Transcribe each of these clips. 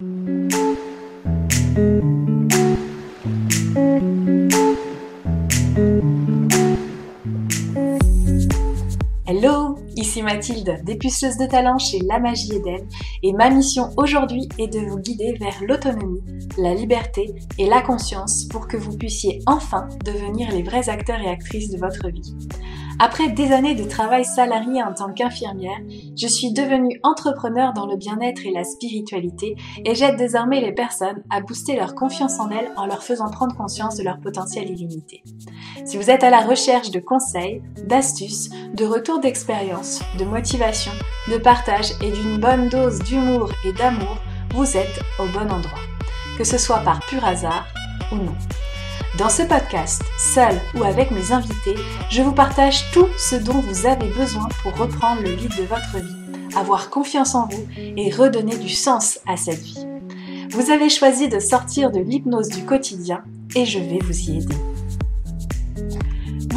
Hello, ici Mathilde, dépuceuse de talent chez La Magie Eden, et ma mission aujourd'hui est de vous guider vers l'autonomie, la liberté et la conscience pour que vous puissiez enfin devenir les vrais acteurs et actrices de votre vie. Après des années de travail salarié en tant qu'infirmière, je suis devenue entrepreneur dans le bien-être et la spiritualité et j'aide désormais les personnes à booster leur confiance en elles en leur faisant prendre conscience de leur potentiel illimité. Si vous êtes à la recherche de conseils, d'astuces, de retours d'expérience, de motivation, de partage et d'une bonne dose d'humour et d'amour, vous êtes au bon endroit. Que ce soit par pur hasard ou non. Dans ce podcast, seul ou avec mes invités, je vous partage tout ce dont vous avez besoin pour reprendre le lead de votre vie, avoir confiance en vous et redonner du sens à cette vie. Vous avez choisi de sortir de l'hypnose du quotidien et je vais vous y aider.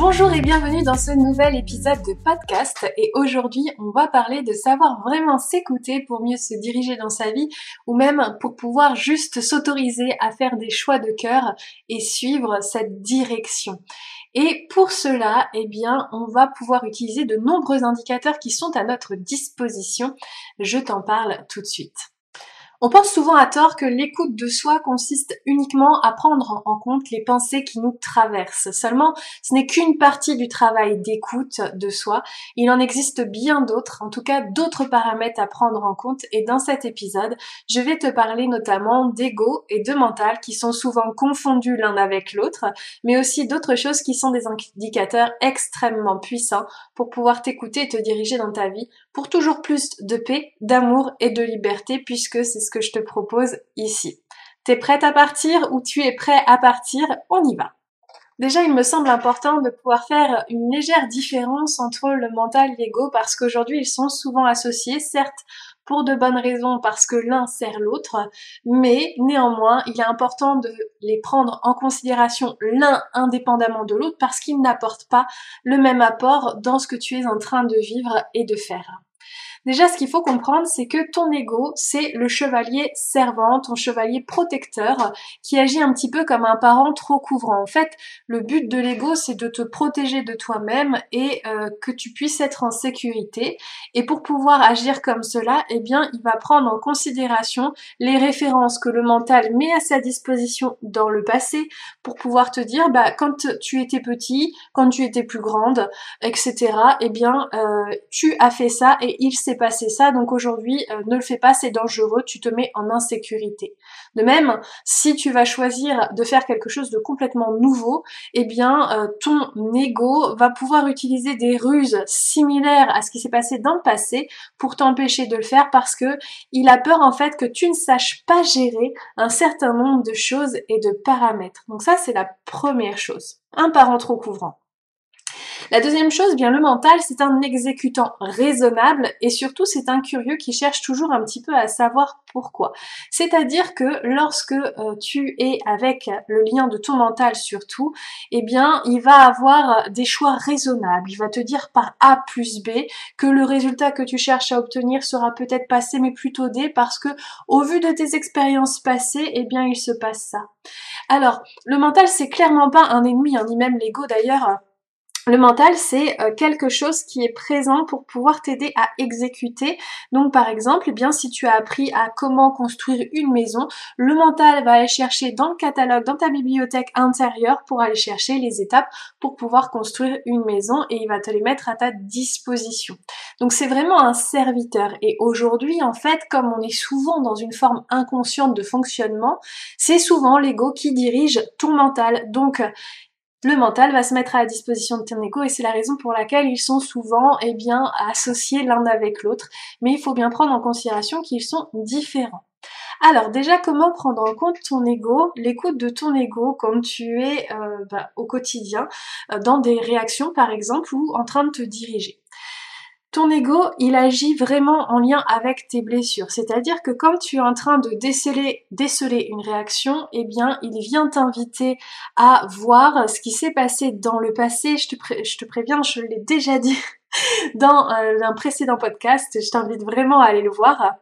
Bonjour et bienvenue dans ce nouvel épisode de podcast et aujourd'hui on va parler de savoir vraiment s'écouter pour mieux se diriger dans sa vie ou même pour pouvoir juste s'autoriser à faire des choix de cœur et suivre cette direction. Et pour cela, eh bien, on va pouvoir utiliser de nombreux indicateurs qui sont à notre disposition. Je t'en parle tout de suite. On pense souvent à tort que l'écoute de soi consiste uniquement à prendre en compte les pensées qui nous traversent. Seulement, ce n'est qu'une partie du travail d'écoute de soi. Il en existe bien d'autres, en tout cas d'autres paramètres à prendre en compte. Et dans cet épisode, je vais te parler notamment d'ego et de mental qui sont souvent confondus l'un avec l'autre, mais aussi d'autres choses qui sont des indicateurs extrêmement puissants pour pouvoir t'écouter et te diriger dans ta vie pour toujours plus de paix, d'amour et de liberté puisque c'est ce que je te propose ici. T'es prête à partir ou tu es prêt à partir? On y va. Déjà, il me semble important de pouvoir faire une légère différence entre le mental et l'ego parce qu'aujourd'hui, ils sont souvent associés, certes pour de bonnes raisons parce que l'un sert l'autre, mais néanmoins, il est important de les prendre en considération l'un indépendamment de l'autre parce qu'ils n'apportent pas le même apport dans ce que tu es en train de vivre et de faire. Déjà, ce qu'il faut comprendre, c'est que ton ego, c'est le chevalier servant, ton chevalier protecteur, qui agit un petit peu comme un parent trop couvrant. En fait, le but de l'ego, c'est de te protéger de toi-même et euh, que tu puisses être en sécurité. Et pour pouvoir agir comme cela, eh bien, il va prendre en considération les références que le mental met à sa disposition dans le passé pour pouvoir te dire, bah, quand tu étais petit, quand tu étais plus grande, etc., eh bien, euh, tu as fait ça et il s'est passé ça, donc aujourd'hui euh, ne le fais pas, c'est dangereux, tu te mets en insécurité. De même, si tu vas choisir de faire quelque chose de complètement nouveau, eh bien euh, ton ego va pouvoir utiliser des ruses similaires à ce qui s'est passé dans le passé pour t'empêcher de le faire parce que il a peur en fait que tu ne saches pas gérer un certain nombre de choses et de paramètres. Donc ça c'est la première chose. Un parent trop couvrant. La deuxième chose, bien le mental, c'est un exécutant raisonnable et surtout c'est un curieux qui cherche toujours un petit peu à savoir pourquoi. C'est-à-dire que lorsque euh, tu es avec le lien de ton mental surtout, eh bien il va avoir des choix raisonnables. Il va te dire par A plus B que le résultat que tu cherches à obtenir sera peut-être pas C mais plutôt D parce que au vu de tes expériences passées, eh bien il se passe ça. Alors, le mental c'est clairement pas un ennemi, hein, ni même l'ego d'ailleurs le mental, c'est euh, quelque chose qui est présent pour pouvoir t'aider à exécuter. Donc par exemple, eh bien si tu as appris à comment construire une maison, le mental va aller chercher dans le catalogue, dans ta bibliothèque intérieure pour aller chercher les étapes pour pouvoir construire une maison et il va te les mettre à ta disposition. Donc c'est vraiment un serviteur et aujourd'hui en fait, comme on est souvent dans une forme inconsciente de fonctionnement, c'est souvent l'ego qui dirige ton mental. Donc le mental va se mettre à la disposition de ton ego et c'est la raison pour laquelle ils sont souvent eh bien, associés l'un avec l'autre. Mais il faut bien prendre en considération qu'ils sont différents. Alors déjà, comment prendre en compte ton ego, l'écoute de ton ego quand tu es euh, bah, au quotidien, euh, dans des réactions par exemple ou en train de te diriger? Ton ego, il agit vraiment en lien avec tes blessures. C'est-à-dire que quand tu es en train de déceler, déceler une réaction, eh bien, il vient t'inviter à voir ce qui s'est passé dans le passé. Je te, préviens, je l'ai déjà dit dans euh, un précédent podcast. Je t'invite vraiment à aller le voir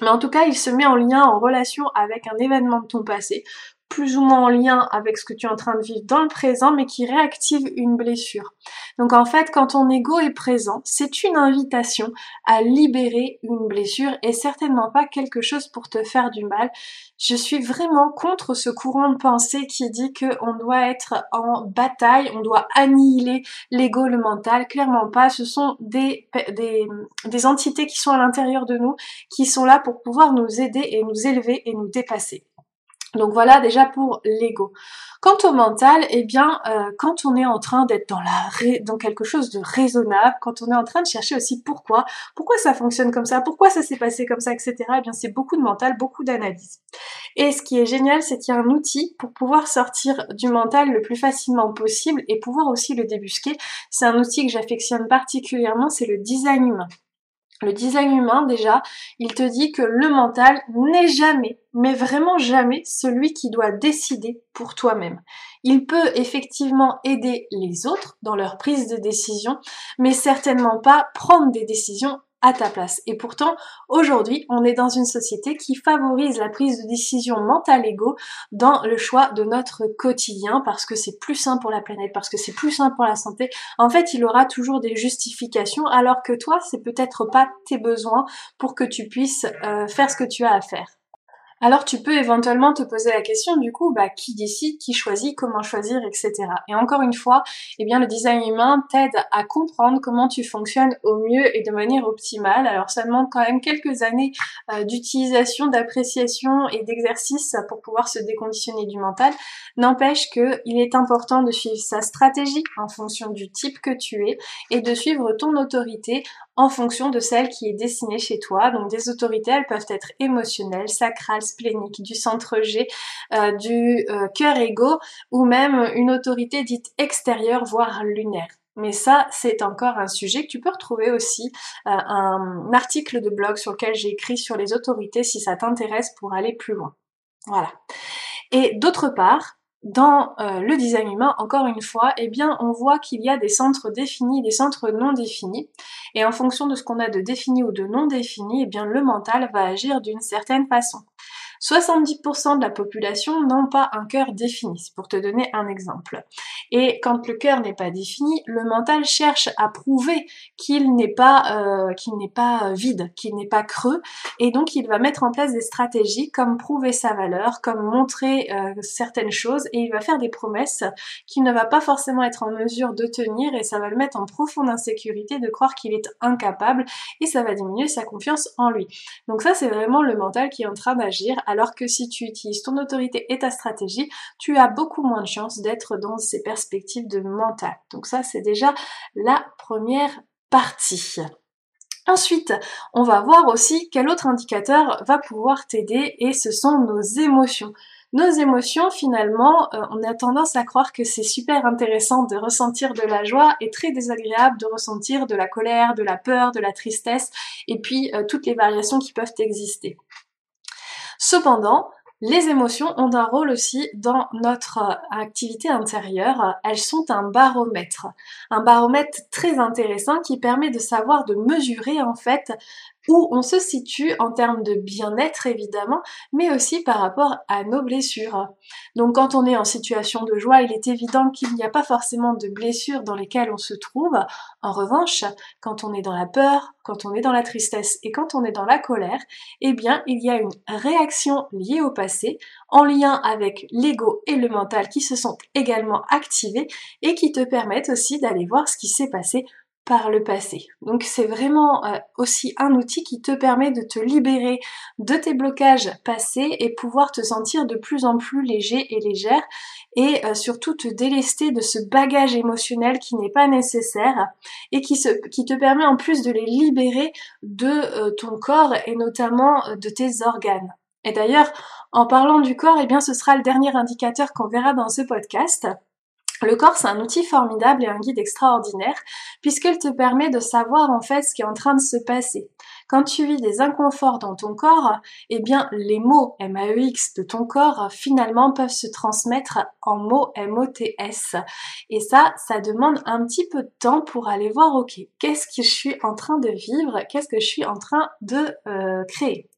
Mais en tout cas, il se met en lien, en relation avec un événement de ton passé plus ou moins en lien avec ce que tu es en train de vivre dans le présent, mais qui réactive une blessure. Donc en fait, quand ton ego est présent, c'est une invitation à libérer une blessure et certainement pas quelque chose pour te faire du mal. Je suis vraiment contre ce courant de pensée qui dit qu'on doit être en bataille, on doit annihiler l'ego, le mental. Clairement pas. Ce sont des, des, des entités qui sont à l'intérieur de nous, qui sont là pour pouvoir nous aider et nous élever et nous dépasser. Donc voilà déjà pour l'ego. Quant au mental, eh bien, euh, quand on est en train d'être dans la dans quelque chose de raisonnable, quand on est en train de chercher aussi pourquoi, pourquoi ça fonctionne comme ça, pourquoi ça s'est passé comme ça, etc. Eh bien, c'est beaucoup de mental, beaucoup d'analyse. Et ce qui est génial, c'est qu'il y a un outil pour pouvoir sortir du mental le plus facilement possible et pouvoir aussi le débusquer. C'est un outil que j'affectionne particulièrement, c'est le design humain. Le design humain, déjà, il te dit que le mental n'est jamais, mais vraiment jamais, celui qui doit décider pour toi-même. Il peut effectivement aider les autres dans leur prise de décision, mais certainement pas prendre des décisions à ta place. Et pourtant, aujourd'hui, on est dans une société qui favorise la prise de décision mentale égaux dans le choix de notre quotidien parce que c'est plus sain pour la planète, parce que c'est plus sain pour la santé. En fait, il aura toujours des justifications alors que toi, c'est peut-être pas tes besoins pour que tu puisses euh, faire ce que tu as à faire. Alors tu peux éventuellement te poser la question du coup, bah, qui décide, qui choisit, comment choisir, etc. Et encore une fois, eh bien le design humain t'aide à comprendre comment tu fonctionnes au mieux et de manière optimale. Alors ça demande quand même quelques années euh, d'utilisation, d'appréciation et d'exercice pour pouvoir se déconditionner du mental. N'empêche que il est important de suivre sa stratégie en fonction du type que tu es et de suivre ton autorité en fonction de celle qui est dessinée chez toi. Donc des autorités, elles peuvent être émotionnelles, sacrales, spléniques, du centre G, euh, du euh, cœur égo, ou même une autorité dite extérieure, voire lunaire. Mais ça, c'est encore un sujet que tu peux retrouver aussi, euh, un article de blog sur lequel j'ai écrit sur les autorités si ça t'intéresse pour aller plus loin. Voilà. Et d'autre part, dans euh, le design humain, encore une fois, eh bien, on voit qu'il y a des centres définis des centres non définis. Et en fonction de ce qu'on a de défini ou de non défini, eh bien, le mental va agir d'une certaine façon. 70% de la population n'ont pas un cœur défini, pour te donner un exemple. Et quand le cœur n'est pas défini, le mental cherche à prouver qu'il n'est pas euh, qu'il n'est pas vide, qu'il n'est pas creux, et donc il va mettre en place des stratégies comme prouver sa valeur, comme montrer euh, certaines choses, et il va faire des promesses qu'il ne va pas forcément être en mesure de tenir, et ça va le mettre en profonde insécurité de croire qu'il est incapable, et ça va diminuer sa confiance en lui. Donc ça c'est vraiment le mental qui est en train d'agir alors que si tu utilises ton autorité et ta stratégie, tu as beaucoup moins de chances d'être dans ces perspectives de mental. Donc ça, c'est déjà la première partie. Ensuite, on va voir aussi quel autre indicateur va pouvoir t'aider et ce sont nos émotions. Nos émotions, finalement, euh, on a tendance à croire que c'est super intéressant de ressentir de la joie et très désagréable de ressentir de la colère, de la peur, de la tristesse et puis euh, toutes les variations qui peuvent exister. Cependant, les émotions ont un rôle aussi dans notre euh, activité intérieure. Elles sont un baromètre. Un baromètre très intéressant qui permet de savoir, de mesurer en fait où on se situe en termes de bien-être évidemment, mais aussi par rapport à nos blessures. Donc quand on est en situation de joie, il est évident qu'il n'y a pas forcément de blessures dans lesquelles on se trouve. En revanche, quand on est dans la peur, quand on est dans la tristesse et quand on est dans la colère, eh bien il y a une réaction liée au passé, en lien avec l'ego et le mental qui se sont également activés et qui te permettent aussi d'aller voir ce qui s'est passé par le passé. Donc c'est vraiment euh, aussi un outil qui te permet de te libérer de tes blocages passés et pouvoir te sentir de plus en plus léger et légère et euh, surtout te délester de ce bagage émotionnel qui n'est pas nécessaire et qui, te permet en plus de les libérer de euh, ton corps et notamment de tes organes. Et d'ailleurs, en parlant du corps, eh bien ce sera le dernier indicateur qu'on verra dans ce podcast. Le corps, c'est un outil formidable et un guide extraordinaire puisqu'il te permet de savoir en fait ce qui est en train de se passer. Quand tu vis des inconforts dans ton corps, eh bien les mots MAEX de ton corps finalement peuvent se transmettre en mots MOTS. Et ça, ça demande un petit peu de temps pour aller voir, ok, qu'est-ce que je suis en train de vivre, qu'est-ce que je suis en train de euh, créer.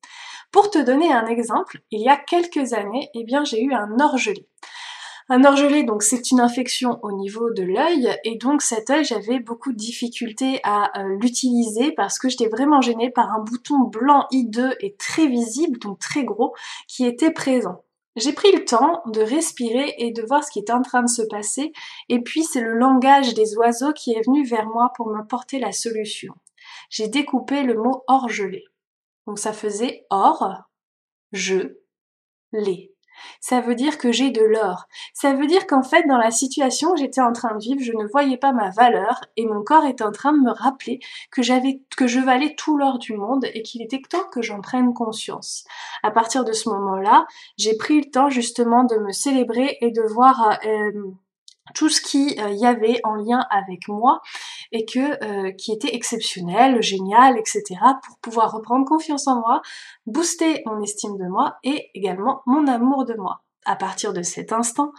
Pour te donner un exemple, il y a quelques années, eh bien j'ai eu un orgelé. Un orgelé, donc c'est une infection au niveau de l'œil et donc cet œil j'avais beaucoup de difficultés à euh, l'utiliser parce que j'étais vraiment gênée par un bouton blanc hideux et très visible, donc très gros, qui était présent. J'ai pris le temps de respirer et de voir ce qui était en train de se passer et puis c'est le langage des oiseaux qui est venu vers moi pour m'apporter la solution. J'ai découpé le mot orgelé. Donc ça faisait or, je, les. Ça veut dire que j'ai de l'or. Ça veut dire qu'en fait, dans la situation où j'étais en train de vivre, je ne voyais pas ma valeur et mon corps était en train de me rappeler que j'avais, que je valais tout l'or du monde et qu'il était temps que j'en prenne conscience. À partir de ce moment-là, j'ai pris le temps justement de me célébrer et de voir euh, tout ce qui euh, y avait en lien avec moi et que euh, qui était exceptionnel, génial, etc. pour pouvoir reprendre confiance en moi, booster mon estime de moi et également mon amour de moi. À partir de cet instant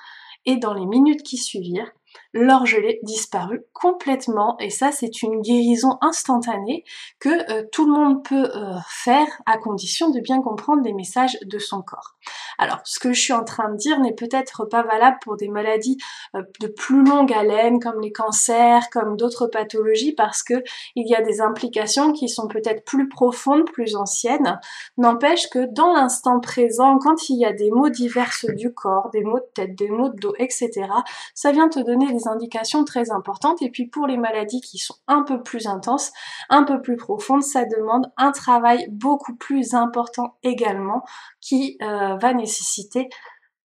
et dans les minutes qui suivirent, l'orgelé disparu complètement et ça c'est une guérison instantanée que euh, tout le monde peut euh, faire à condition de bien comprendre les messages de son corps. Alors ce que je suis en train de dire n'est peut-être pas valable pour des maladies euh, de plus longue haleine comme les cancers, comme d'autres pathologies parce que il y a des implications qui sont peut-être plus profondes, plus anciennes. N'empêche que dans l'instant présent, quand il y a des maux divers du corps, des maux de tête, des maux de dos, etc., ça vient te donner des indications très importantes. Et puis pour les maladies qui sont un peu plus intenses, un peu plus profondes, ça demande un travail beaucoup plus important également qui euh, va nécessiter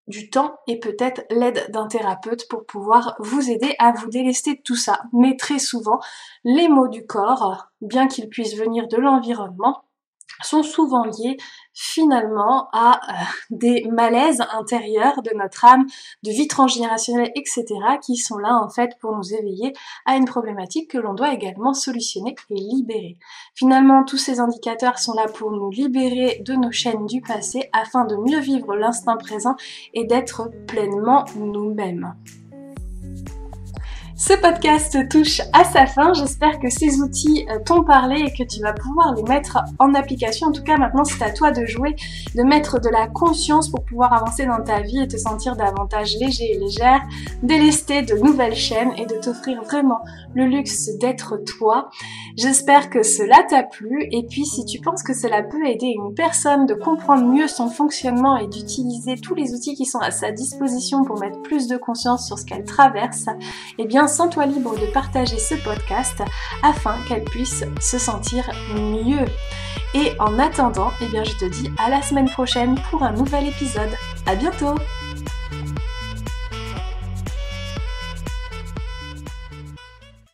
du temps et peut-être l'aide d'un thérapeute pour pouvoir vous aider à vous délester de tout ça. Mais très souvent, les maux du corps, bien qu'ils puissent venir de l'environnement, sont souvent liés finalement à euh, des malaises intérieurs de notre âme, de vie transgénérationnelle, etc., qui sont là en fait pour nous éveiller à une problématique que l'on doit également solutionner et libérer. Finalement, tous ces indicateurs sont là pour nous libérer de nos chaînes du passé afin de mieux vivre l'instant présent et d'être pleinement nous-mêmes. Ce podcast touche à sa fin. J'espère que ces outils euh, t'ont parlé et que tu vas pouvoir les mettre en application. En tout cas, maintenant, c'est à toi de jouer, de mettre de la conscience pour pouvoir avancer dans ta vie et te sentir davantage léger et légère, délester de nouvelles chaînes et de t'offrir vraiment le luxe d'être toi. J'espère que cela t'a plu et puis si tu penses que cela peut aider une personne de comprendre mieux son fonctionnement et d'utiliser tous les outils qui sont à sa disposition pour mettre plus de conscience sur ce qu'elle traverse, eh bien sens-toi libre de partager ce podcast afin qu'elle puisse se sentir mieux. Et en attendant, eh je te dis à la semaine prochaine pour un nouvel épisode. À bientôt